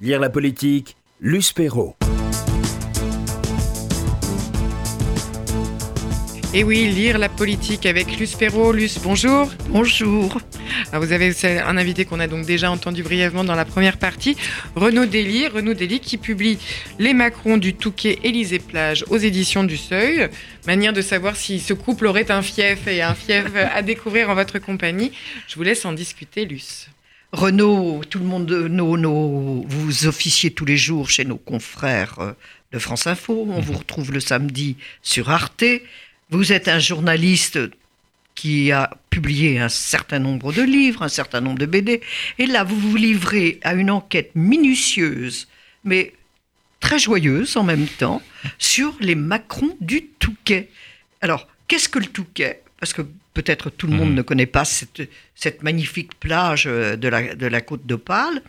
Lire la politique, Luce Perrault. Et oui, lire la politique avec Luce Perrault. Luce, bonjour. Bonjour. Alors vous avez un invité qu'on a donc déjà entendu brièvement dans la première partie, Renaud Dely. Renaud Dely qui publie Les Macron du Touquet Élysée Plage aux éditions du Seuil. Manière de savoir si ce couple aurait un fief et un fief à découvrir en votre compagnie. Je vous laisse en discuter, Luce. Renaud, tout le monde, nos, nos, vous officiez tous les jours chez nos confrères euh, de France Info. On vous retrouve le samedi sur Arte. Vous êtes un journaliste qui a publié un certain nombre de livres, un certain nombre de BD, et là vous vous livrez à une enquête minutieuse, mais très joyeuse en même temps, sur les Macrons du Touquet. Alors, qu'est-ce que le Touquet? Parce que peut-être tout le monde mmh. ne connaît pas cette, cette magnifique plage de la, de la côte d'Opale.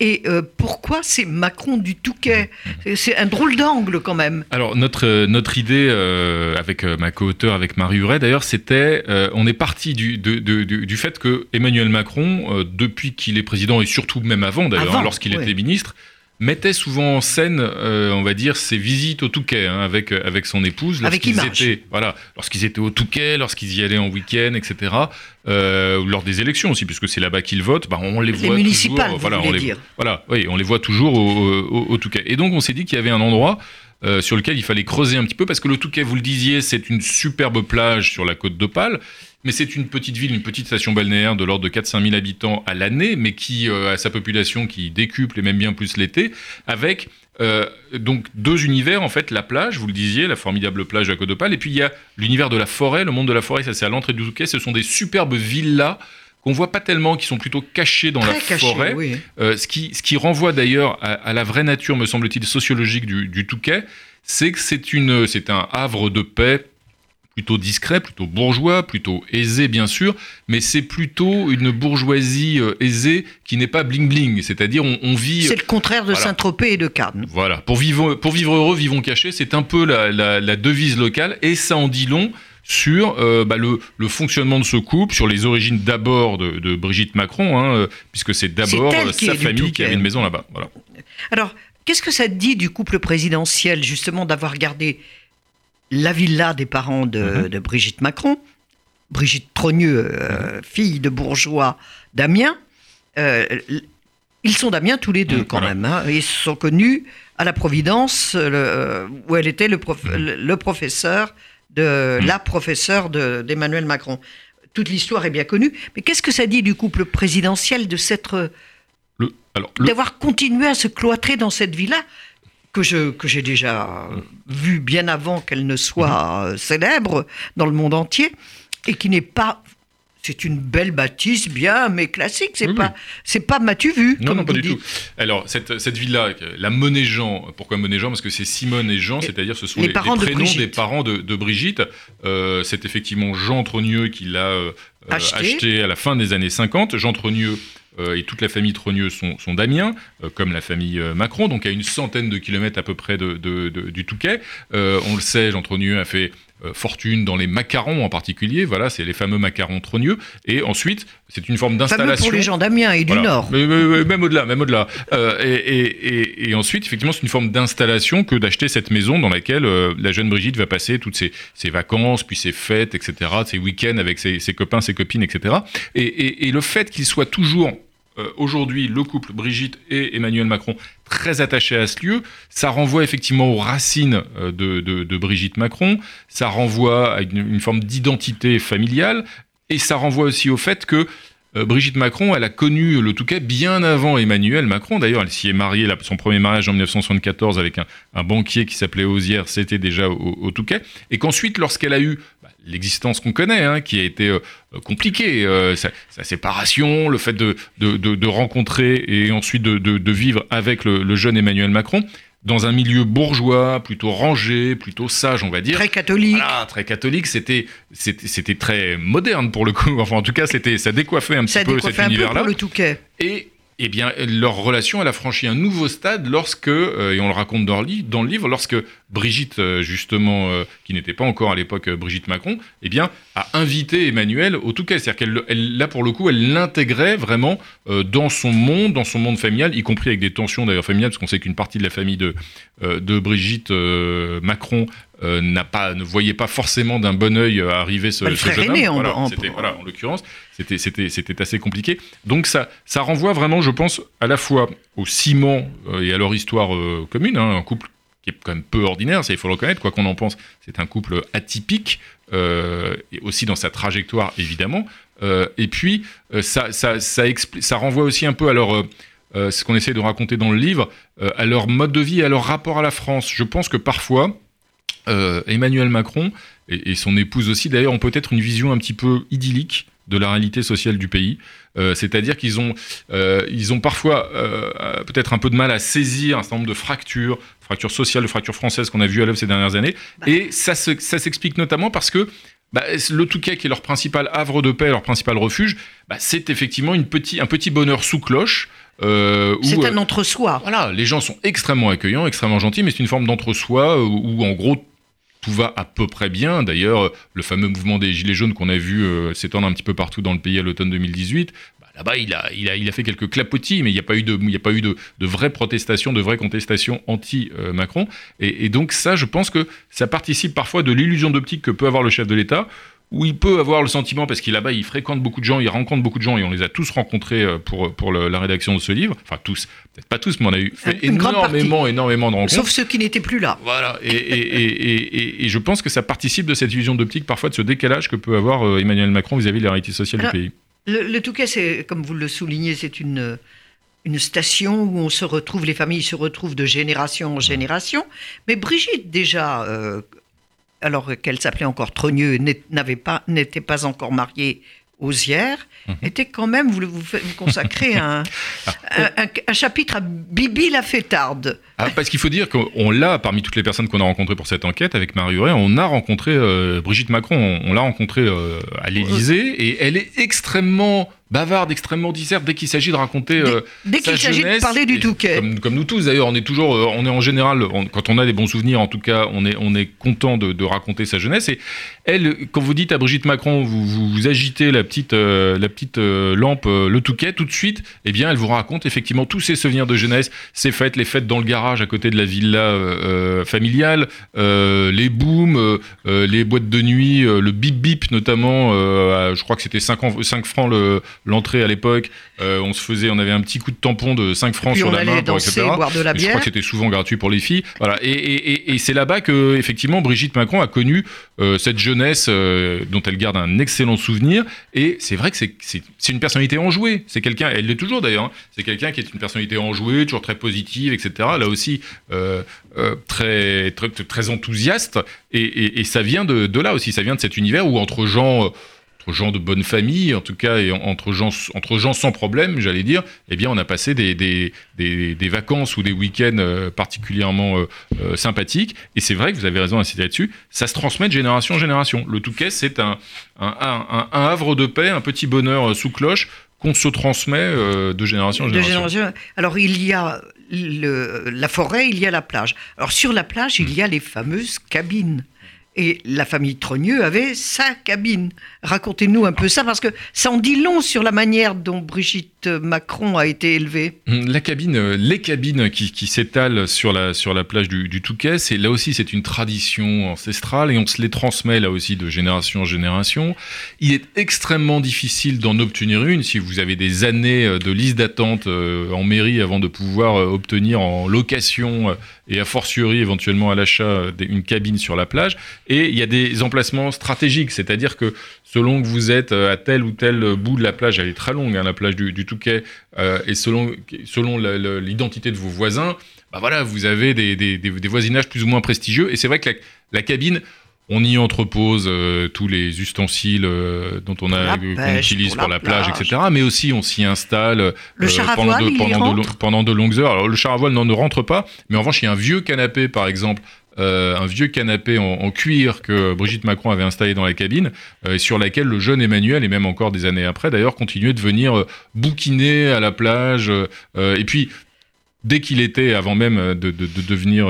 Et euh, pourquoi c'est Macron du Touquet C'est un drôle d'angle quand même. Alors notre, euh, notre idée euh, avec ma co-auteur, avec Marie Huret d'ailleurs, c'était, on est parti du, du fait que Emmanuel Macron, depuis qu'il est président et surtout même avant d'ailleurs, lorsqu'il était ministre, mettait souvent en scène, euh, on va dire, ses visites au Touquet hein, avec euh, avec son épouse. Avec étaient, voilà, lorsqu'ils étaient au Touquet, lorsqu'ils y allaient en week-end, etc. Euh, lors des élections aussi, puisque c'est là-bas qu'ils votent. Bah, on les, voit municipales, toujours. voilà, on les, dire. voilà, oui, on les voit toujours au, au, Touquet. Et donc on s'est dit qu'il y avait un endroit. sur lequel il fallait creuser un petit peu parce que le Touquet, vous le disiez, c'est une superbe plage sur la côte d'Opale mais c'est une petite ville, une petite station balnéaire de l'ordre de 4-5 000 habitants à l'année, mais qui euh, a sa population qui décuple et même bien plus l'été, avec euh, donc deux univers en fait, la plage, vous le disiez, la formidable plage de la Côte d'Opale, et puis il y a l'univers de la forêt, le monde de la forêt, ça c'est à l'entrée du Touquet, ce sont des superbes villas qu'on voit pas tellement, qui sont plutôt cachées dans la forêt, euh, ce, qui, ce qui renvoie d'ailleurs à, la vraie nature, me semble-t-il, sociologique du, du Touquet, c'est que c'est une, c'est un havre de paix plutôt discret, plutôt bourgeois, plutôt aisé bien sûr, mais c'est plutôt une bourgeoisie euh, aisée qui n'est pas bling bling, c'est-à-dire on, vit... C'est le contraire de Saint-Tropez et de Cannes. Voilà, pour vivre, pour vivre heureux, vivons cachés, c'est un peu la, devise locale, et ça en dit long sur euh, bah, le, fonctionnement de ce couple, sur les origines d'abord de, Brigitte Macron, hein, euh, puisque c'est d'abord sa famille qui avait une maison là-bas. Voilà. Alors, qu'est-ce que ça dit du couple présidentiel, justement, d'avoir gardé la villa des parents de, mhm. Brigitte Macron, Brigitte Trogneux, euh, mhm. fille de bourgeois d'Amiens. Euh, ils sont d'Amiens tous les deux mhm, quand même. Hein. ils se sont connus à la Providence, euh, où elle était le, professeur de la professeure d'Emmanuel Macron. Toute l'histoire est bien connue. Mais qu'est-ce que ça dit du couple présidentiel de s'être d'avoir continué à se cloîtrer dans cette villa que je que j'ai déjà vu bien avant qu'elle ne soit mhm. célèbre dans le monde entier et qui n'est pas c'est une belle bâtisse bien, mais classique. C'est pas, c'est pas m'as-tu vu Non, non, pas du tout. Alors cette, cette ville-là, la Monnaie Jean. Pourquoi Monnaie Jean Parce que c'est Simone et Jean, c'est-à-dire ce sont les, prénoms des parents de, de Brigitte. Euh, c'est effectivement Jean Trogneux qui l'a euh, acheté. acheté. à la fin des années 50. Jean Trogneux euh, et toute la famille Trogneux sont, sont d'Amiens, euh, comme la famille euh, Macron, donc à une centaine de kilomètres à peu près de, du Touquet. on le sait, Jean Trogneux a fait euh, fortune dans les macarons en particulier. Voilà, c'est les fameux macarons trogneux. Et ensuite, c'est une forme d'installation. pour les gens d'Amiens et du Nord. même au-delà, même au-delà. Euh, et, ensuite, effectivement, c'est une forme d'installation que d'acheter cette maison dans laquelle euh, la jeune Brigitte va passer toutes ses, vacances, puis ses fêtes, etc., ses week-ends avec ses, ses, copains, ses copines, etc. Et, le fait qu'il soit toujours euh, aujourd'hui le couple Brigitte et Emmanuel Macron très attachés à ce lieu, ça renvoie effectivement aux racines euh, de, Brigitte Macron, ça renvoie à une, forme d'identité familiale, et ça renvoie aussi au fait que euh, Brigitte Macron, elle a connu le Touquet bien avant Emmanuel Macron. D'ailleurs, elle s'y est mariée, son premier mariage en 1974 avec un, banquier qui s'appelait Osière, c'était déjà au Touquet. Et qu'ensuite, lorsqu'elle a eu l'existence qu'on connaît, hein, qui a été euh, compliquée, euh, sa, séparation, le fait de, rencontrer et ensuite de, vivre avec le, jeune Emmanuel Macron dans un milieu bourgeois, plutôt rangé, plutôt sage, on va dire. Très catholique. Voilà, très catholique. C'était, c'était, très moderne pour le coup. Enfin, en tout cas, c'était, ça décoiffait un petit peu cet univers-là. le Touquet. Et eh bien, leur relation, elle a franchi un nouveau stade lorsque, euh, et on le raconte dans le, dans le livre, lorsque Brigitte, euh, justement, euh, qui n'était pas encore à l'époque Brigitte Macron, eh bien, a invité Emmanuel au Touquet. C'est-à-dire qu'elle, là, pour le coup, elle l'intégrait vraiment dans son monde, dans son monde familial, y compris avec des tensions d'ailleurs familiales, parce qu'on sait qu'une partie de la famille de, de Brigitte Macron n'a pas, ne voyait pas forcément d'un bon oeil arriver ce, ce jeune homme. En, voilà, en, voilà, en l'occurrence, c'était, c'était, c'était assez compliqué. Donc ça, ça renvoie vraiment, je pense, à la fois au ciment euh, et à leur histoire euh, commune, hein, un couple qui est quand même peu ordinaire, ça il faut le reconnaître, quoi qu'on en pense, c'est un couple atypique, euh, et aussi dans sa trajectoire évidemment, euh, et puis ça, ça, ça, ça, renvoie aussi un peu à leur... ce qu'on essaie de raconter dans le livre, à leur mode de vie, à leur rapport à la France. Je pense que parfois, Emmanuel Macron et, son épouse aussi, d'ailleurs, ont peut-être une vision un petit peu idyllique de la réalité sociale du pays. Euh, C'est-à-dire qu'ils ont, euh, ils ont parfois euh, peut-être un peu de mal à saisir un certain nombre de fractures, fractures sociales, de fractures françaises qu'on a vues à l'œuvre ces dernières années. Bah. Et ça, se, ça s'explique notamment parce que bah, le Touquet, qui est leur principal havre de paix, leur principal refuge, bah, c'est effectivement une petit, un petit bonheur sous cloche. Euh, c'est un entre-soi. Voilà, les gens sont extrêmement accueillants, extrêmement gentils, mais c'est une forme d'entre-soi où, où, en gros tout va à peu près bien. D'ailleurs, le fameux mouvement des Gilets jaunes qu'on a vu euh, s'étendre un petit peu partout dans le pays à l'automne 2018, bah, là-bas, il a, fait quelques clapotis, mais il n'y a pas eu de, il y a pas eu de, de vraies protestations, de vraies contestations anti-Macron. et, et, donc ça, je pense que ça participe parfois de l'illusion d'optique que peut avoir le chef de l'État, où il peut avoir le sentiment, parce qu'il là-bas, il fréquente beaucoup de gens, il rencontre beaucoup de gens, et on les a tous rencontrés euh, pour, pour le, la rédaction de ce livre. Enfin, tous, peut-être pas tous, mais on a eu fait Une énormément, énormément de rencontres. Sauf ceux qui n'étaient plus là. Voilà, et, et, et, et, je pense que ça participe de cette illusion d'optique, parfois de ce décalage que peut avoir euh, Emmanuel Macron vis-à-vis de la réalité sociale Alors, du pays. Le, le Touquet, c'est, comme vous le soulignez, c'est une une station où on se retrouve, les familles se retrouvent de génération en génération. Mais Brigitte, déjà, euh, alors qu'elle s'appelait encore Trogneux, n'avait pas, n'était pas encore mariée aux Zières, mmh. était quand même, vous, vous, vous consacrez un, un, un, un, chapitre à Bibi la fêtarde. Ah, parce qu'il faut dire qu'on l'a, parmi toutes les personnes qu'on a rencontrées pour cette enquête, avec Marie Huret, on a rencontré euh, Brigitte Macron, on, on l'a rencontrée euh, à l'Élysée, et elle est extrêmement bavarde, extrêmement disserte dès qu'il s'agit de raconter euh, dès, dès qu'il s'agit de parler du Touquet. Comme, comme, nous tous d'ailleurs, on est toujours, euh, on est en général, on, quand on a des bons souvenirs, en tout cas, on est, on est content de, de, raconter sa jeunesse. Et elle, quand vous dites à Brigitte Macron, vous, vous, vous agitez la petite, euh, la petite euh, lampe, le Touquet, tout de suite, eh bien, elle vous raconte effectivement tous ses souvenirs de jeunesse, ses fêtes, les fêtes dans le garage à côté de la villa familiale, les booms, les boîtes de nuit, le bip bip notamment. je crois que c'était 5, 5 francs le l'entrée à l'époque, euh, on se faisait, on avait un petit coup de tampon de 5 francs sur la main, danser, etc. Boire de la Et je crois que c'était souvent gratuit pour les filles. Voilà. Et, et, et, et c'est là-bas que, effectivement, Brigitte Macron a connu euh, cette jeunesse euh, dont elle garde un excellent souvenir. Et c'est vrai que c'est une personnalité enjouée. C'est quelqu'un, elle l'est toujours d'ailleurs, hein. c'est quelqu'un qui est une personnalité enjouée, toujours très positive, etc. Là aussi, très, très, très enthousiaste. Et, et, ça vient de, de là aussi, ça vient de cet univers où entre gens entre gens de bonne famille, en tout cas, et entre gens, entre gens sans problème, j'allais dire, eh bien, on a passé des, des, des, des vacances ou des week-ends euh, particulièrement euh, euh, sympathiques. Et c'est vrai que vous avez raison d'insister là-dessus, ça se transmet de génération en génération. Le Touquet, c'est un, un, un, un, havre de paix, un petit bonheur sous cloche qu'on se transmet euh, de génération en de génération. Alors, il y a le, la forêt, il y a la plage. Alors, sur la plage, il y a les fameuses cabines. Et la famille Trogneux avait sa cabine. Racontez-nous un peu ça, parce que ça en dit long sur la manière dont Brigitte Macron a été élevée. La cabine, les cabines qui, s'étalent sur la, sur la plage du, du Touquet, c'est là aussi c'est une tradition ancestrale et on se les transmet là aussi de génération en génération. Il est extrêmement difficile d'en obtenir une si vous avez des années de liste d'attente en mairie avant de pouvoir obtenir en location et a fortiori éventuellement à l'achat une cabine sur la plage. Et il y a des emplacements stratégiques, c'est-à-dire que selon que vous êtes à tel ou tel bout de la plage, elle est très longue, hein, la plage du, Touquet, euh, et selon, selon l'identité de vos voisins, bah voilà, vous avez des, des, des, voisinages plus ou moins prestigieux. Et c'est vrai que la cabine, on y entrepose euh, tous les ustensiles euh, dont on a qu'on utilise pour la, pour la plage, etc. Mais aussi on s'y installe le char à pendant, voile, de, pendant, il de, pendant de longues heures. Alors le char à voile non, ne rentre pas, mais en revanche il y a un vieux canapé par exemple euh, un vieux canapé en, en, cuir que Brigitte Macron avait installé dans la cabine, euh, sur laquelle le jeune Emmanuel, et même encore des années après d'ailleurs, continuait de venir euh, bouquiner à la plage. et puis, dès qu'il était, avant même de, de, de devenir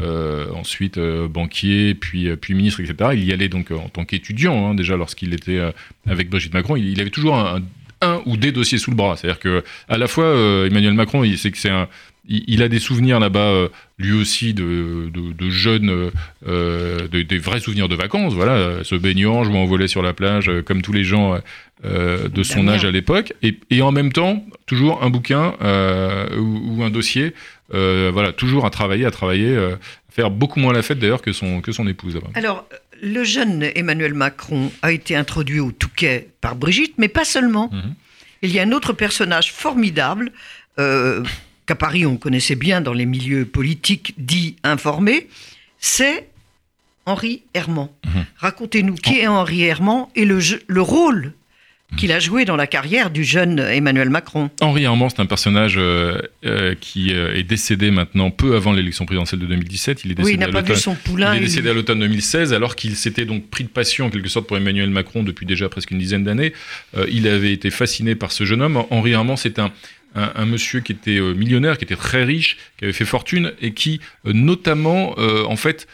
euh, ensuite banquier, puis, puis ministre, etc., il y allait donc en tant qu'étudiant, hein, déjà lorsqu'il était avec Brigitte Macron, il, avait toujours un, ou des dossiers sous le bras. C'est-à-dire que à la fois, Emmanuel Macron, il, c'est que c'est un il, a des souvenirs là-bas, euh, lui aussi, de, de, jeunes, euh, des vrais souvenirs de vacances, voilà, se baignant, jouant au volet sur la plage, euh, comme tous les gens de son âge à l'époque, et, en même temps, toujours un bouquin ou, un dossier, voilà, toujours à travailler, à travailler, à faire beaucoup moins la fête d'ailleurs que son, que son épouse. Là-bas. Alors, le jeune Emmanuel Macron a été introduit au Touquet par Brigitte, mais pas seulement. Mhm. Il y a un autre personnage formidable qu'à Paris on connaissait bien dans les milieux politiques dits informés, c'est Henri Herman. Mhm. Racontez-nous qui est Henri Herman et le, le rôle qu'il a joué dans la carrière du jeune Emmanuel Macron. Henri Herman, c'est un personnage euh, euh, qui euh, est décédé maintenant peu avant l'élection présidentielle de 2017. Il est décédé, oui, il son poulain. Il est décédé à l'automne 2016, alors qu'il s'était donc pris de passion en quelque sorte pour Emmanuel Macron depuis déjà presque une dizaine d'années. il avait été fasciné par ce jeune homme. Henri Herman, c'est un, un, monsieur qui était euh, millionnaire, qui était très riche, qui avait fait fortune et qui, euh, notamment, euh, en fait,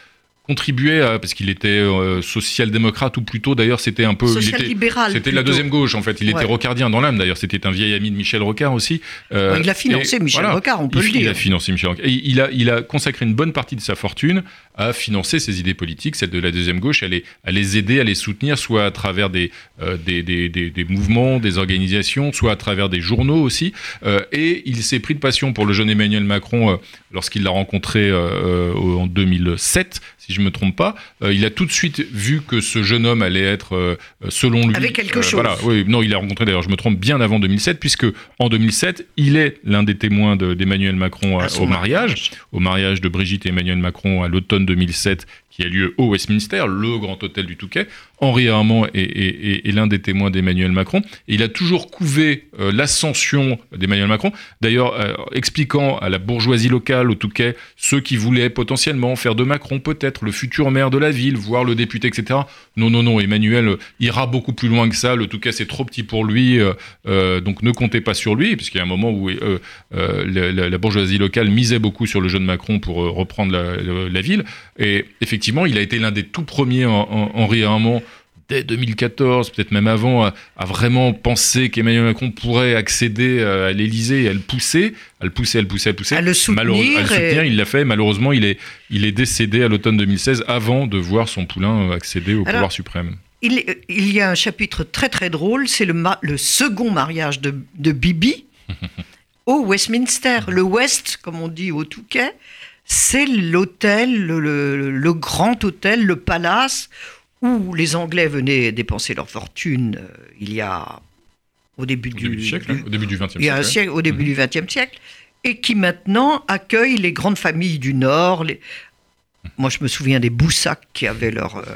contribuait à, parce qu'il était social-démocrate ou plutôt d'ailleurs c'était un peu social-libéral c'était la deuxième gauche en fait. Il était rocardien dans l'âme d'ailleurs. C'était un vieil ami de Michel Rocard aussi. Il a financé Michel Rocard on peut le dire il a financé Michel Rocard. Et il a il a consacré une bonne partie de sa fortune à financer ses idées politiques, celles de la deuxième gauche, à les, à les aider, à les soutenir, soit à travers des, euh, des, des, des, mouvements, des organisations, soit à travers des journaux aussi. Euh, et il s'est pris de passion pour le jeune Emmanuel Macron euh, lorsqu'il l'a rencontré en 2007, si je me trompe pas. il a tout de suite vu que ce jeune homme allait être, selon lui... Avec quelque chose. Voilà, oui, non, il l'a rencontré d'ailleurs, je me trompe, bien avant 2007, puisque en 2007, il est l'un des témoins d'Emmanuel Macron au mariage, au mariage de Brigitte et Emmanuel Macron à l'automne 2007 qui a lieu au Westminster, le grand hôtel du Touquet. Henri Armand est, l'un des témoins d'Emmanuel Macron. Il a toujours couvé euh, l'ascension d'Emmanuel Macron, d'ailleurs euh, expliquant à la bourgeoisie locale au Touquet ceux qui voulaient potentiellement faire de Macron peut-être le futur maire de la ville, voire le député, etc. Non, non, non, Emmanuel ira beaucoup plus loin que ça. Le Touquet, c'est trop petit pour lui, euh, donc ne comptez pas sur lui, puisqu'il y a un moment où la, bourgeoisie locale misait beaucoup sur le jeune Macron pour reprendre la, la ville. Et effectivement, effectivement, il a été l'un des tout premiers, en, Henri Armand, dès 2014, peut-être même avant, à, vraiment penser qu'Emmanuel Macron pourrait accéder à l'Élysée et à le pousser, à le pousser, à le pousser, à le pousser. À le soutenir. À le soutenir, il l'a fait. Malheureusement, il est, il est décédé à l'automne 2016 avant de voir son poulain accéder au pouvoir suprême. Il, il, y a un chapitre très très drôle, c'est le, le, second mariage de, de Bibi au Westminster. Le West, comme on dit au Touquet, c'est l'hôtel, le, grand hôtel, le palace, où les Anglais venaient dépenser leur fortune euh, il y a au début, du, siècle, au début du XXe siècle, au début du XXe siècle, et qui maintenant accueille les grandes familles du Nord. Moi, je me souviens des Boussac qui avaient leur, euh,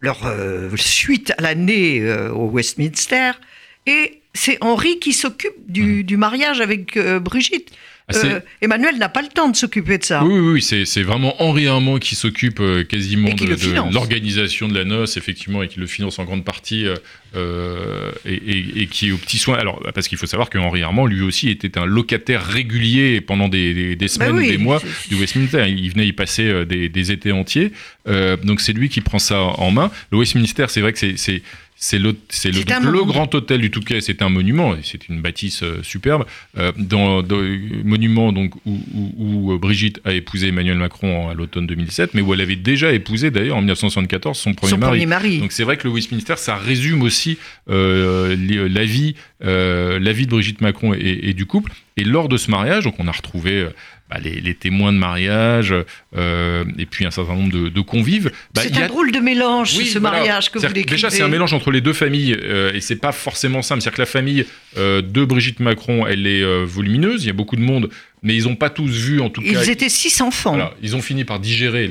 leur euh, suite à l'année au Westminster, et c'est Henri qui s'occupe du, mhm. mariage avec Brigitte. Ah, euh, Emmanuel n'a pas le temps de s'occuper de ça. Oui, oui, oui c'est vraiment Henri Armand qui s'occupe euh, quasiment de, l'organisation de la noce, effectivement, et qui le finance en grande partie, euh, et, qui est au petit soin. Alors, parce qu'il faut savoir que Henri Armand, lui aussi, était un locataire régulier pendant des, bah semaines ou des mois du Westminster. Il venait y passer des, étés entiers. donc, c'est lui qui prend ça en main. Le Westminster, c'est vrai que c'est c'est le, c'est le, le grand hôtel du Touquet, c'est un monument, c'est une bâtisse euh, superbe. Euh, dans, monument donc où, où, Brigitte a épousé Emmanuel Macron à l'automne 2007, mais où elle avait déjà épousé d'ailleurs en 1974 son premier, son mari. Donc c'est vrai que le Westminster, ça résume aussi euh, la vie, la vie de Brigitte Macron et, et, du couple. Et lors de ce mariage, donc on a retrouvé bah, les, témoins de mariage euh, et puis un certain nombre de, convives. Bah, c'est un drôle de mélange, ce mariage que vous décrivez. Déjà, c'est un mélange entre les deux familles euh, et c'est pas forcément simple. C'est-à-dire que la famille euh, de Brigitte Macron, elle est volumineuse, il y a beaucoup de monde, mais ils n'ont pas tous vu en tout ils cas. Ils étaient six enfants. ils ont fini par digérer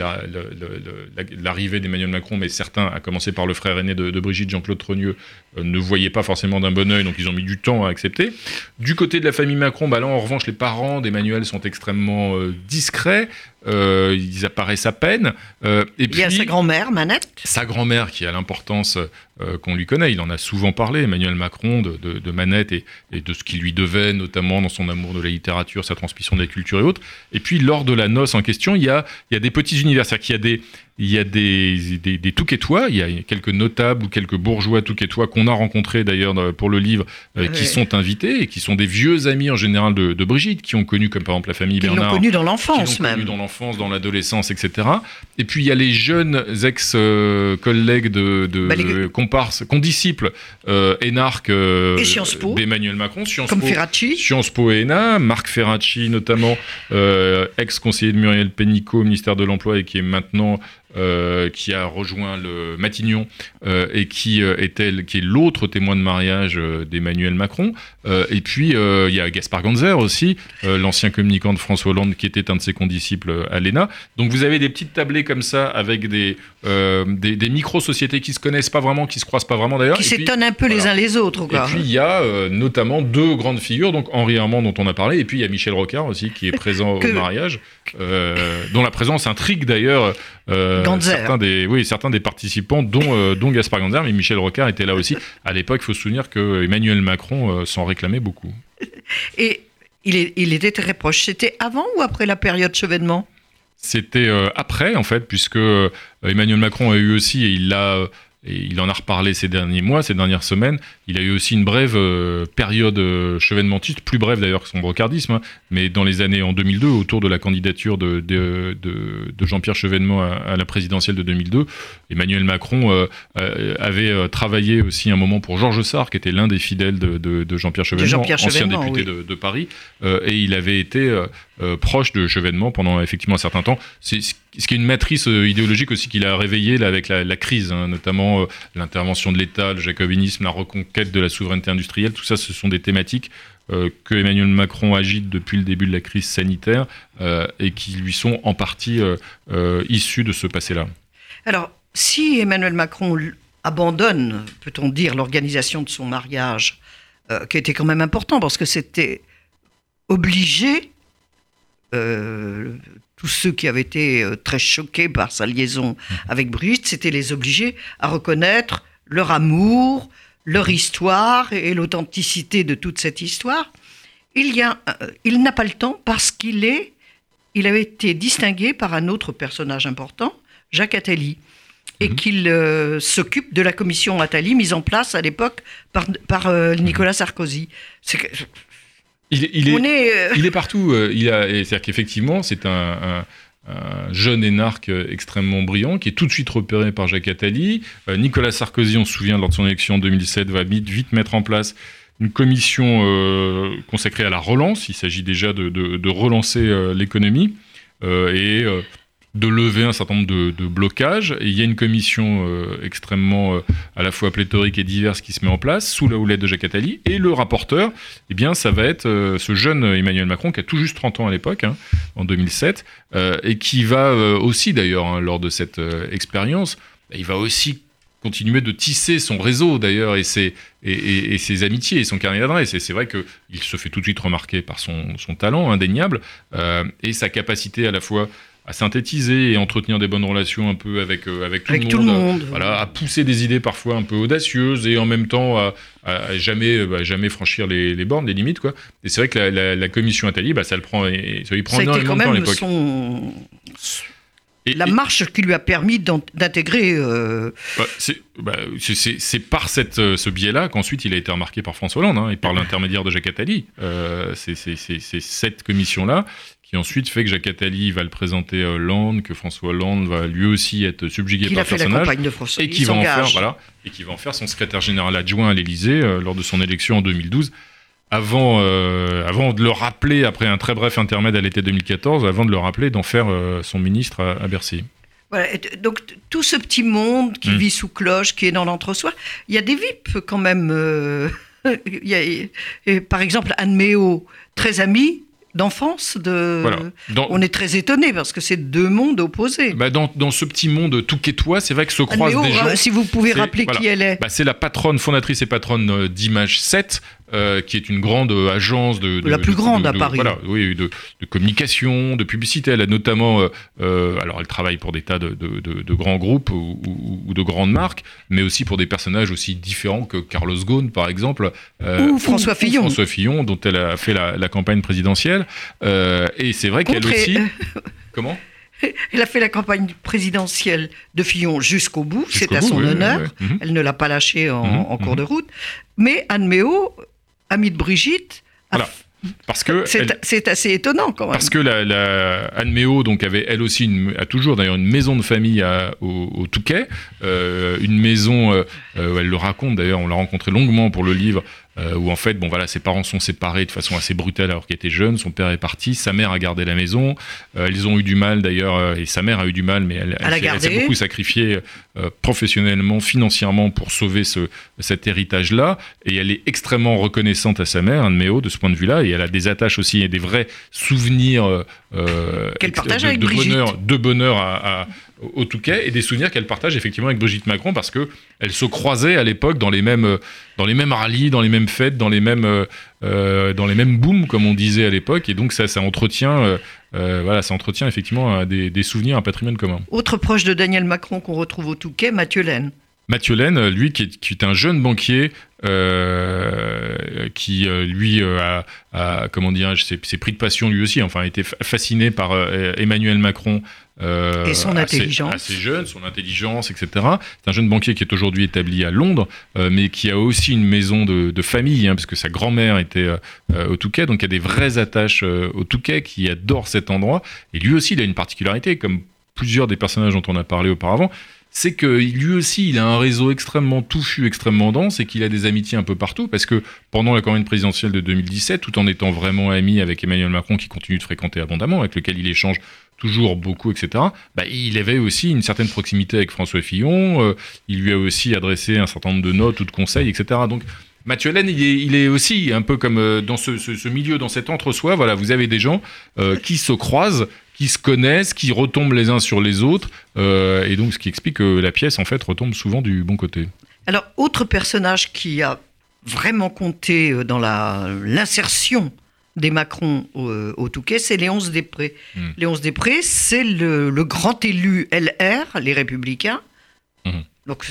l'arrivée d'Emmanuel Macron, mais certains, à commencer par le frère aîné de, Brigitte, Jean-Claude Trogneux, ne voyaient pas forcément d'un bon oeil, donc ils ont mis du temps à accepter. Du côté de la famille Macron, bah là en revanche, les parents d'Emmanuel sont extrêmement discrets. Euh, ils apparaissent à peine. Euh, et puis, il y a sa grand-mère, Manette. Sa grand-mère qui a l'importance euh, qu'on lui connaît. Il en a souvent parlé, Emmanuel Macron, de, de, Manette et, et, de ce qu'il lui devait, notamment dans son amour de la littérature, sa transmission de la culture et autres. Et puis, lors de la noce en question, il y a, il y a des petits univers. C'est-à-dire qu'il y a des, il y a des, des, des Touquetois, il y a quelques notables ou quelques bourgeois Touquetois qu'on a rencontrés d'ailleurs pour le livre, euh, qui sont invités et qui sont des vieux amis en général de, de Brigitte, qui ont connu comme par exemple la famille Bernard. Qui l'ont connu dans l'enfance même. Connu dans l'enfance, dans l'adolescence, etc. Et puis il y a les jeunes ex-collègues de, de bah, comparses, condisciples, euh, énarques euh, d'Emmanuel Macron, Sciences comme Ferracci. Sciences Po et ENA, Marc Ferracci notamment, euh, ex-conseiller de Muriel Pénicaud au ministère de l'Emploi et qui est maintenant euh, qui a rejoint le Matignon euh, et qui euh, est elle, qui est l'autre témoin de mariage d'Emmanuel Macron. et puis il y a Gaspard Ganzer aussi, l'ancien communicant de François Hollande, qui était un de ses condisciples à l'ENA. Donc vous avez des petites tablées comme ça avec des des, des micro-sociétés qui se connaissent pas vraiment, qui se croisent pas vraiment d'ailleurs. Qui s'étonnent un peu les uns les autres. Quoi. Et puis il y a notamment deux grandes figures, donc Henri Armand dont on a parlé, et puis il y a Michel Rocard aussi qui est présent au mariage, dont la présence intrigue d'ailleurs. Euh, certains des, oui, certains des participants, dont, euh, dont Gaspard Ganzer, mais Michel Rocard était là aussi. À l'époque, il faut se souvenir que Emmanuel Macron euh, s'en réclamait beaucoup. Et il, est, il était très proche. C'était avant ou après la période chevènement? C'était après, en fait, puisque Emmanuel Macron a eu aussi, et il l'a et il en a reparlé ces derniers mois, ces dernières semaines. Il a eu aussi une brève euh, période euh, chevènementiste, plus brève d'ailleurs que son brocardisme, hein, mais dans les années en 2002, autour de la candidature de, de, de, Jean-Pierre Chevènement à, la présidentielle de 2002, Emmanuel Macron euh, avait travaillé aussi un moment pour Georges Sarr, qui était l'un des fidèles de, Jean-Pierre Chevènement, ancien député de, Paris, et il avait été proche de Chevènement pendant effectivement un certain temps. C'est ce qui est une matrice idéologique aussi qu'il a réveillée là, avec la, crise, hein, notamment euh, l'intervention de l'État, le jacobinisme, la reconquête de la souveraineté industrielle, tout ça, ce sont des thématiques euh, que Emmanuel Macron agite depuis le début de la crise sanitaire euh, et qui lui sont en partie issues de ce passé-là. Alors, si Emmanuel Macron abandonne, peut-on dire, l'organisation de son mariage, qui était quand même important parce que c'était obligé tous ceux qui avaient été euh, très choqués par sa liaison mhm. avec Brigitte, c'était les obliger à reconnaître leur amour, leur histoire et l'authenticité de toute cette histoire. Il, y a, euh, il n'a pas le temps parce qu'il est, il avait été distingué par un autre personnage important, Jacques Attali, et mhm. qu'il euh, s'occupe de la commission Attali mise en place à l'époque par, par Nicolas Sarkozy. Il, est, euh, il est partout. Euh, il a, c'est-à-dire qu'effectivement, c'est un, jeune énarque extrêmement brillant qui est tout de suite repéré par Jacques Attali. Euh, Nicolas Sarkozy, on se souvient, lors de son élection en 2007, va vite, mettre en place une commission consacrée à la relance. Il s'agit déjà de, de relancer l'économie. et de lever un certain nombre de, blocages. Il y a une commission euh, extrêmement euh, à la fois pléthorique et diverse qui se met en place sous la houlette de Jacques Attali. Et le rapporteur, eh bien, ça va être euh, ce jeune Emmanuel Macron qui a tout juste 30 ans à l'époque, hein, en 2007, et qui va aussi d'ailleurs, hein, lors de cette expérience, il va aussi continuer de tisser son réseau d'ailleurs et ses, et, ses amitiés et son carnet d'adresses. Et c'est vrai qu'il se fait tout de suite remarquer par son, son talent indéniable et sa capacité à la fois à synthétiser et entretenir des bonnes relations un peu avec, euh, avec, tout, le monde, voilà, à pousser des idées parfois un peu audacieuses et en même temps à, jamais, euh, bah, jamais franchir les, les, bornes, les limites. Quoi. Et c'est vrai que la, la, commission Attali, bah, ça le prend, et, ça lui prend énormément de temps à l'époque. Son... la marche qui lui a permis d'intégrer. Euh... Bah, bah c'est par cette, ce biais-là qu'ensuite il a été remarqué par François Hollande hein, et par l'intermédiaire de Jacques Attali. Euh, c'est cette commission-là qui ensuite fait que Jacques Attali va le présenter à Hollande, que François Hollande va lui aussi être subjugué par le personnage, et qui va en faire voilà, et qui va en faire son secrétaire général adjoint à l'Élysée euh, lors de son élection en 2012. Avant, euh, avant de le rappeler, après un très bref intermède à l'été 2014, avant de le rappeler d'en faire euh, son ministre à, Bercy. Voilà, donc tout ce petit monde qui hmm. vit sous cloche, qui est dans l'entre-soi, il y a des VIP quand même. il y a, par exemple, Anne Méo, très amie, d'enfance de... Voilà. Dans, On est très étonné parce que c'est deux mondes opposés. bah, dans, dans ce petit monde touquetois, c'est vrai que se croisent Anne Méo, des gens. euh, si vous pouvez rappeler voilà. qui elle est. Bah, c'est la patronne, fondatrice et patronne euh, d'Image 7, euh, qui est une grande euh, agence de, de- La plus de- grande de- à Paris. Voilà, oui, de, communication, de publicité. Elle a notamment, euh, alors elle travaille pour des tas de, grands groupes ou, ou- ou de grandes marques, mais aussi pour des personnages aussi différents que Carlos Ghosn, par exemple, euh, Ou François Fillon. François Fillon, dont elle a fait la, la campagne présidentielle. Et c'est vrai qu'elle aussi. Comment? Elle a fait la campagne présidentielle de Fillon jusqu'au bout, c'est à bout, son oui, honneur. oui. Mhm. Elle ne l'a pas lâché en, Mhm, en cours mhm. de route. Mais Anne Méo, amie de Brigitte, Voilà. Parce que c'est assez étonnant quand même. Parce que la, la- Anne Méo donc avait elle aussi une, a toujours d'ailleurs une maison de famille à- au, au Touquet, euh, une maison, euh, euh, elle le raconte d'ailleurs, on l'a rencontré longuement pour le livre, euh, où en fait bon voilà ses parents sont séparés de façon assez brutale alors qu'il était jeune, son père est parti, sa mère a gardé la maison, euh, ils ont eu du mal d'ailleurs euh, et sa mère a eu du mal mais elle, elle s'est beaucoup sacrifiée euh, professionnellement, financièrement pour sauver ce, cet héritage là et elle est extrêmement reconnaissante à sa mère Anne Méo de ce point de vue là et elle a des attaches aussi et des vrais souvenirs euh, de, avec de bonheur, de bonheur à, à- au Touquet et des souvenirs qu'elle partage effectivement avec Brigitte Macron parce que elle se croisait à l'époque dans les mêmes dans les mêmes rallyes, dans les mêmes fêtes, dans les mêmes euh, dans les mêmes booms comme on disait à l'époque et donc ça ça entretient euh, euh, voilà ça entretient effectivement des, des souvenirs un patrimoine commun. Autre proche de Daniel Macron qu'on retrouve au Touquet, Mathieu Laine. Mathieu Laine, lui, qui est, qui est un jeune banquier, euh, qui lui a, a, comment dirais-je, s'est pris de passion lui aussi. Enfin, a été fa- fasciné par Emmanuel Macron. Euh, Et son assez- intelligence. Assez jeune, son intelligence, etc. C'est un jeune banquier qui est aujourd'hui établi à Londres, euh, mais qui a aussi une maison de, de famille, hein, parce que sa grand-mère était euh, au Touquet, donc il y a des vraies attaches au Touquet, qui adore cet endroit. Et lui aussi, il a une particularité, comme plusieurs des personnages dont on a parlé auparavant, c'est que lui aussi, il a un réseau extrêmement touffu, extrêmement dense, et qu'il a des amitiés un peu partout, parce que pendant la campagne présidentielle de 2017, tout en étant vraiment ami avec Emmanuel Macron, qui continue de fréquenter abondamment, avec lequel il échange toujours beaucoup, etc., bah, il avait aussi une certaine proximité avec François Fillon, euh, il lui a aussi adressé un certain nombre de notes ou de conseils, etc. Donc, Mathieu Hélène, il est, il est aussi un peu comme euh, dans ce, ce- ce milieu, dans cet entre-soi, voilà, vous avez des gens euh, qui se croisent, qui se connaissent, qui retombent les uns sur les autres, euh, et donc ce qui explique que la pièce, en fait, retombe souvent du bon côté. Alors, autre personnage qui a vraiment compté dans l'insertion des Macron au, au Touquet, c'est Léonce Després. Mm. Léonce Després, c'est le, le grand élu LR, les Républicains. Mhm. Donc,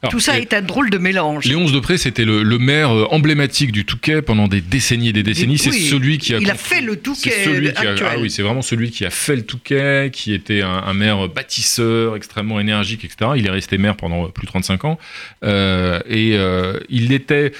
Alors, tout ça est un drôle de mélange. Léonce Depré, c'était le, le maire euh, emblématique du Touquet pendant des décennies et des décennies. C'est Oui, celui qui a. Il a fait le Touquet celui qui a, ah oui, c'est vraiment celui qui a fait le Touquet, qui était un, un maire bâtisseur, extrêmement énergique, etc. Il est resté maire pendant plus de 35 ans. Euh, et euh, il était,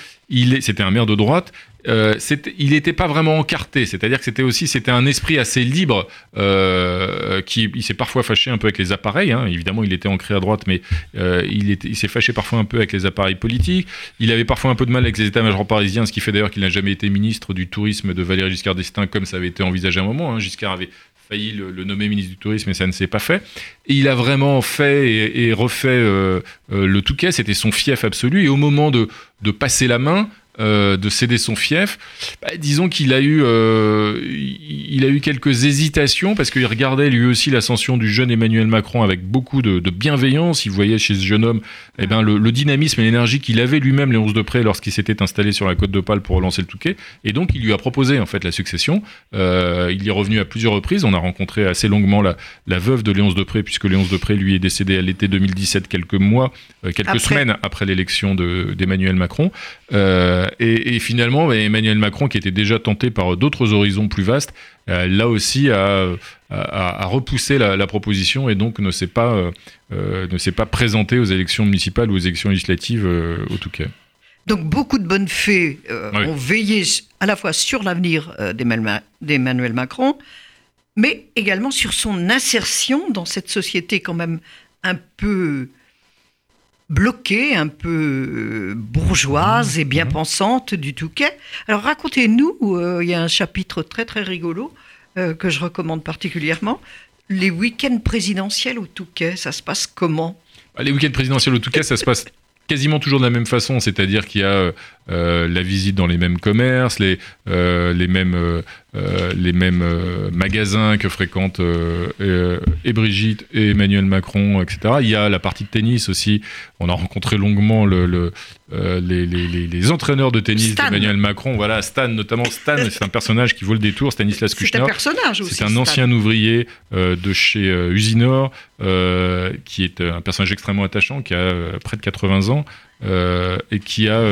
c'était un maire de droite. Euh, il n'était pas vraiment encarté, c'est-à-dire que c'était aussi c'était un esprit assez libre euh, qui il s'est parfois fâché un peu avec les appareils. hein. Évidemment, il était ancré à droite, mais euh, il, s'est fâché parfois un peu avec les appareils politiques. Il avait parfois un peu de mal avec les états-majors parisiens, ce qui fait d'ailleurs qu'il n'a jamais été ministre du tourisme de Valéry Giscard d'Estaing comme ça avait été envisagé à un moment. hein. Giscard avait failli le, nommer ministre du tourisme, mais ça ne s'est pas fait. Et il a vraiment fait et, et refait le Touquet, c'était son fief absolu. Et au moment de passer la main, euh, de céder son fief, bah, disons qu'il a eu, euh, il a eu quelques hésitations parce qu'il regardait lui aussi l'ascension du jeune Emmanuel Macron avec beaucoup de, de bienveillance. Il voyait chez ce jeune homme eh ben, le, le dynamisme et l'énergie qu'il avait lui-même, Léonce Depré, lorsqu'il s'était installé sur la côte d'Opale pour relancer le Touquet. Et donc, il lui a proposé en fait la succession. Euh, il y est revenu à plusieurs reprises. On a rencontré assez longuement la, la veuve de Léonce Depré, puisque Léonce Depré lui est décédé à l'été 2017, quelques mois, quelques Après. semaines après l'élection de- d'Emmanuel Macron. Euh, et, et finalement, bah, Emmanuel Macron, qui était déjà tenté par d'autres horizons plus vastes, euh, là aussi a, a- a repoussé la, la proposition et donc ne s'est pas, euh, euh, ne s'est pas présenté aux élections municipales ou aux élections législatives euh, au Touquet. Donc beaucoup de bonnes fées euh, Oui. ont veillé à la fois sur l'avenir euh, d'Emmanuel Macron, mais également sur son insertion dans cette société quand même un peu bloquée, un peu euh, bourgeoise et bien pensante du Touquet. Alors racontez-nous, euh, il y a un chapitre très très rigolo euh, que je recommande particulièrement. Les week-ends présidentiels au Touquet, ça se passe comment? Bah, Les week-ends présidentiels au Touquet, ça se passe quasiment toujours de la même façon, c'est-à-dire qu'il y a la visite dans les mêmes commerces, les, les mêmes euh, les mêmes euh, magasins que fréquentent euh, et Brigitte et Emmanuel Macron, etc. Il y a la partie de tennis aussi. On a rencontré longuement le, les, les, entraîneurs de tennis d'Emmanuel Macron. Voilà, Stan notamment. Stan, c'est un personnage qui vaut le détour. Stanislas Kuchner. C'est un personnage aussi. C'est un ancien ouvrier de chez Usinor, qui est un personnage extrêmement attachant, qui a près de 80 ans. Et qui a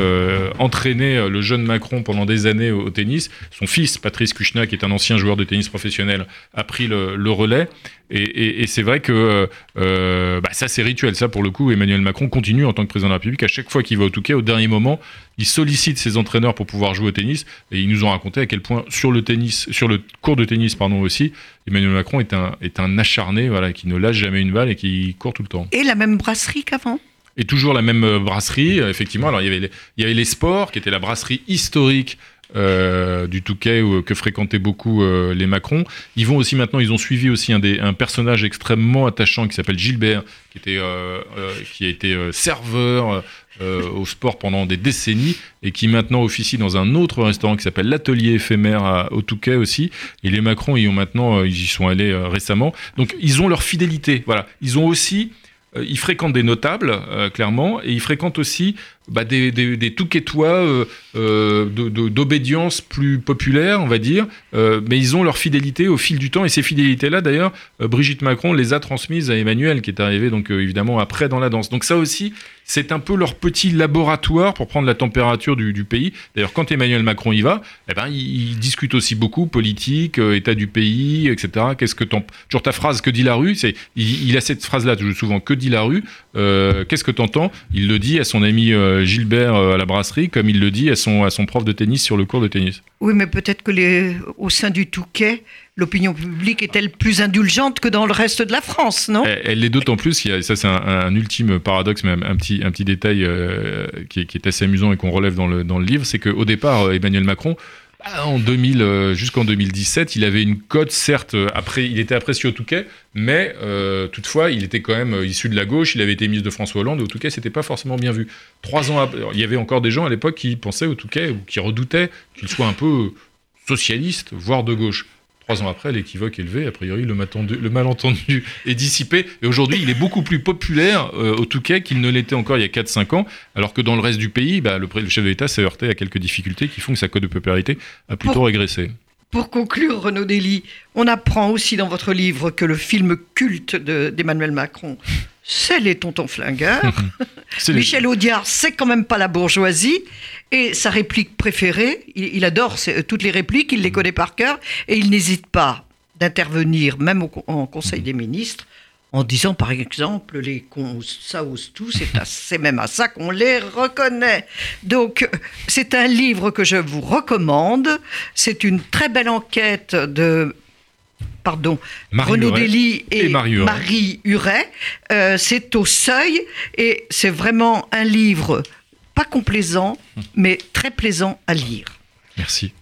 entraîné le jeune Macron pendant des années au, tennis. Son fils, Patrice Kuchner, qui est un ancien joueur de tennis professionnel, a pris le, relais. Et, c'est vrai que euh, bah, ça, c'est rituel. Ça, pour le coup, Emmanuel Macron continue en tant que président de la République. À chaque fois qu'il va au Touquet, au dernier moment, il sollicite ses entraîneurs pour pouvoir jouer au tennis. Et ils nous ont raconté à quel point, sur le tennis, sur le cours de tennis, pardon, aussi, Emmanuel Macron est un, est un acharné, voilà, qui ne lâche jamais une balle et qui court tout le temps. Et la même brasserie qu'avant? Et toujours la même brasserie, effectivement. Alors, il y avait les, sports, qui était la brasserie historique euh, du Touquet que fréquentaient beaucoup euh, les Macron. Ils vont aussi maintenant, ils ont suivi aussi un, personnage extrêmement attachant qui s'appelle Gilbert, euh, qui a été serveur au sport pendant des décennies et qui maintenant officie dans un autre restaurant qui s'appelle l'Atelier éphémère au Touquet aussi. Et les Macron, ils ont maintenant, ils y sont allés récemment. Donc ils ont leur fidélité. Voilà, ils ont aussi ils fréquentent des notables, clairement, et ils fréquentent aussi bah, des, des, des touquetois euh, euh d'obédience plus populaire, on va dire, euh, mais ils ont leur fidélité au fil du temps, et ces fidélités-là, d'ailleurs, Brigitte Macron les a transmises à Emmanuel, qui est arrivé donc évidemment après dans la danse. Donc ça aussi, c'est un peu leur petit laboratoire pour prendre la température du, pays. D'ailleurs, quand Emmanuel Macron y va, eh ben, il, discute aussi beaucoup politique, état du pays, etc. Qu'est-ce que toujours ta phrase que dit la rue, il, il, a cette phrase-là toujours souvent que dit la rue. Qu'est-ce que t'entends? Il le dit à son ami euh, Gilbert euh, à la brasserie, comme il le dit à son, à son prof de tennis sur le cours de tennis. Oui, mais peut-être que les, au sein du Touquet, l'opinion publique est-elle plus indulgente que dans le reste de la France, non? Elle, l'est d'autant plus, il y a, ça c'est un, ultime paradoxe, mais un, petit, un petit détail euh, qui, est, assez amusant et qu'on relève dans le, dans le livre, c'est qu'au départ, Emmanuel Macron en 2000, euh, jusqu'en 2017, il avait une cote, certes, euh, après, il était apprécié au Touquet, mais euh, toutefois, il était quand même issu de la gauche, il avait été ministre de François Hollande, et au Touquet, c'était pas forcément bien vu. Trois ans après, il y avait encore des gens à l'époque qui pensaient au Touquet, ou qui redoutaient qu'il soit un peu socialiste, voire de gauche. Trois ans après, l'équivoque est levé. A priori, le, malentendu est dissipé. Et aujourd'hui, il est beaucoup plus populaire euh, au Touquet qu'il ne l'était encore il y a 4-5 ans. Alors que dans le reste du pays, bah, le, chef de l'État s'est heurté à quelques difficultés qui font que sa cote de popularité a plutôt régressé. Pour conclure, Renaud Dely, on apprend aussi dans votre livre que le film culte d'Emmanuel Macron, c'est les tontons flingueurs. Michel Audiard, c'est quand même pas la bourgeoisie. Et sa réplique préférée, il, adore toutes les répliques, il les connaît par cœur, et il n'hésite pas d'intervenir, même au, en Conseil des ministres, en disant par exemple les ose tout, c'est même à ça qu'on les reconnaît. Donc c'est un livre que je vous recommande. C'est une très belle enquête de pardon, Renaud Dely et, Marie Huret. Euh, c'est au seuil et c'est vraiment un livre pas complaisant, mais très plaisant à lire. Merci.